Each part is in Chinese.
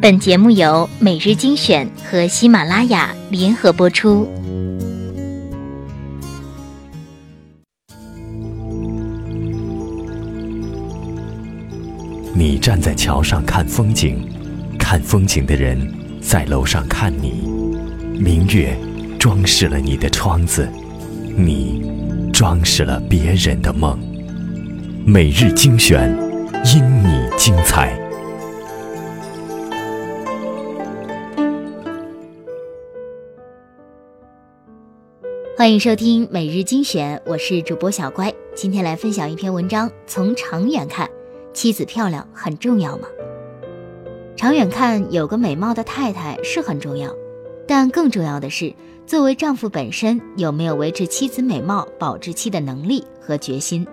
本节目由每日精选和喜马拉雅联合播出。你站在桥上看风景，看风景的人在楼上看你。明月装饰了你的窗子，你装饰了别人的梦。每日精选，因你精彩。欢迎收听每日精选，我是主播小乖。今天来分享一篇文章。从长远看，妻子漂亮很重要吗？长远看，有个美貌的太太是很重要，但更重要的是，作为丈夫本身有没有维持妻子美貌保质期的能力和决心。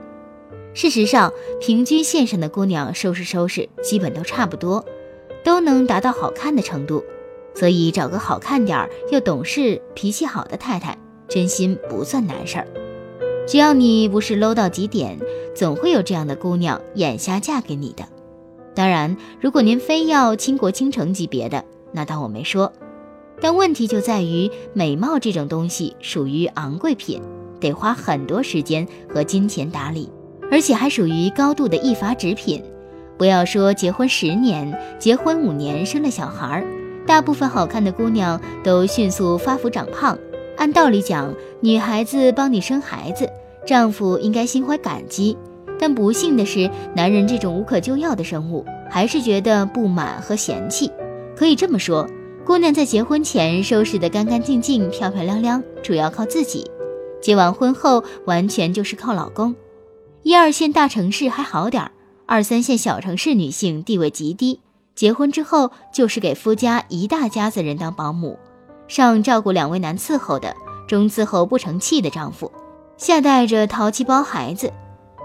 事实上，平均线上的姑娘收拾收拾，基本都差不多，都能达到好看的程度。所以，找个好看点儿又懂事、脾气好的太太。真心不算难事儿，只要你不是 low 到极点，总会有这样的姑娘眼瞎嫁给你的。当然，如果您非要倾国倾城级别的，那当我没说。但问题就在于，美貌这种东西属于昂贵品，得花很多时间和金钱打理，而且还属于高度的易乏值品。不要说结婚十年，结婚五年生了小孩儿，大部分好看的姑娘都迅速发福长胖。按道理讲，女孩子帮你生孩子，丈夫应该心怀感激。但不幸的是，男人这种无可救药的生物，还是觉得不满和嫌弃。可以这么说，姑娘在结婚前收拾得干干净净、漂漂亮亮，主要靠自己；结完婚后，完全就是靠老公。一二线大城市还好点儿，二三线小城市女性地位极低，结婚之后就是给夫家一大家子人当保姆。上照顾两位难伺候的，中伺候不成器的丈夫，下带着淘气包孩子。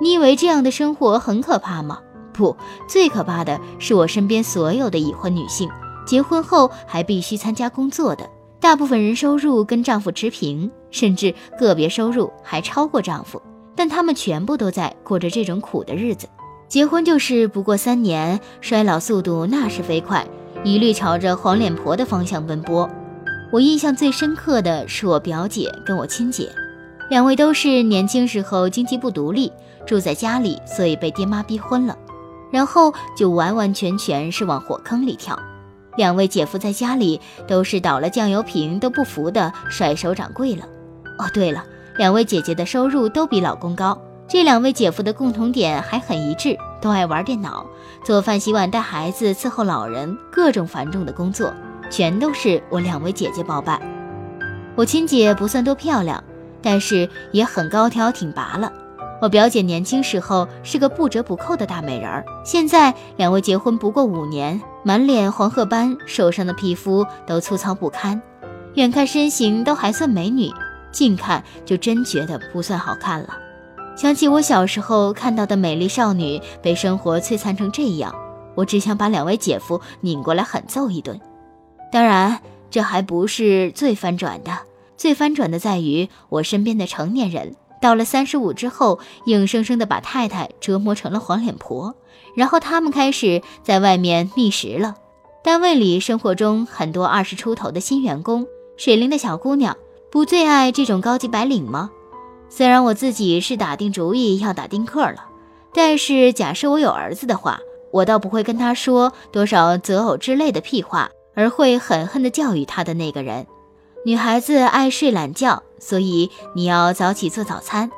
你以为这样的生活很可怕吗？不，最可怕的是我身边所有的已婚女性，结婚后还必须参加工作的。大部分人收入跟丈夫持平，甚至个别收入还超过丈夫，但他们全部都在过着这种苦的日子。结婚就是不过三年，衰老速度那是飞快，一律朝着黄脸婆的方向奔波。我印象最深刻的是我表姐跟我亲姐，两位都是年轻时候经济不独立，住在家里，所以被爹妈逼婚了，然后就完完全全是往火坑里跳。两位姐夫在家里都是倒了酱油瓶都不服的甩手掌柜了。哦，对了，两位姐姐的收入都比老公高，这两位姐夫的共同点还很一致，都爱玩电脑、做饭、洗碗、带孩子、伺候老人，各种繁重的工作。全都是我两位姐姐包办。我亲姐不算多漂亮，但是也很高挑挺拔了。我表姐年轻时候是个不折不扣的大美人儿，现在两位结婚不过五年，满脸黄褐斑，手上的皮肤都粗糙不堪。远看身形都还算美女，近看就真觉得不算好看了。想起我小时候看到的美丽少女被生活摧残成这样，我只想把两位姐夫拧过来狠揍一顿。当然，这还不是最翻转的。最翻转的在于，我身边的成年人到了三十五之后，硬生生的把太太折磨成了黄脸婆，然后他们开始在外面觅食了。单位里生活中很多二十出头的新员工，水灵的小姑娘，不最爱这种高级白领吗？虽然我自己是打定主意要打丁克了，但是假设我有儿子的话，我倒不会跟他说多少择偶之类的屁话。而会狠狠地教育他的那个人，女孩子爱睡懒觉，所以你要早起做早餐，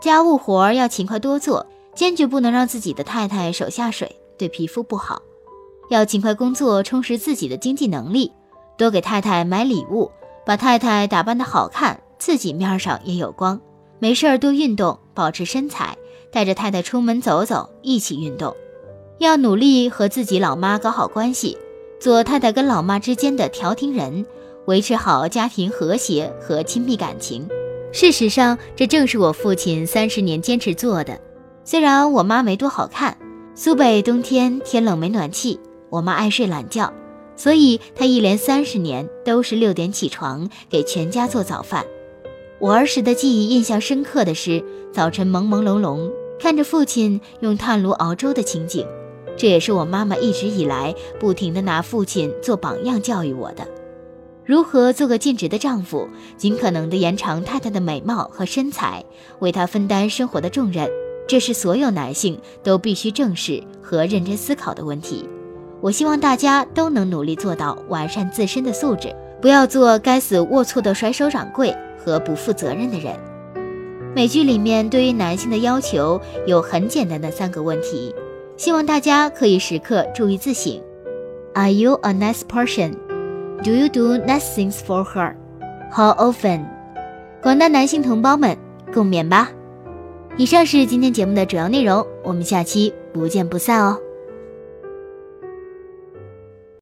家务活要勤快多做，坚决不能让自己的太太手下水，对皮肤不好。要勤快工作，充实自己的经济能力，多给太太买礼物，把太太打扮得好看，自己面上也有光。没事儿多运动，保持身材，带着太太出门走走，一起运动。要努力和自己老妈搞好关系。做太太跟老妈之间的调停人，维持好家庭和谐和亲密感情。事实上，这正是我父亲三十年坚持做的。虽然我妈没多好看，苏北冬天天冷没暖气，我妈爱睡懒觉，所以她一连三十年都是六点起床给全家做早饭。我儿时的记忆印象深刻的是早晨朦朦胧胧看着父亲用炭炉熬粥的情景。这也是我妈妈一直以来不停的拿父亲做榜样教育我的。如何做个尽职的丈夫，尽可能的延长太太的美貌和身材，为她分担生活的重任，这是所有男性都必须正视和认真思考的问题。我希望大家都能努力做到完善自身的素质，不要做该死龌龊的甩手掌柜和不负责任的人。美剧里面对于男性的要求有很简单的三个问题，希望大家可以时刻注意自省：Are you a nice person？Do you do nice things for her? How often? 广大男性同胞们，共勉吧！以上是今天节目的主要内容，我们下期不见不散哦。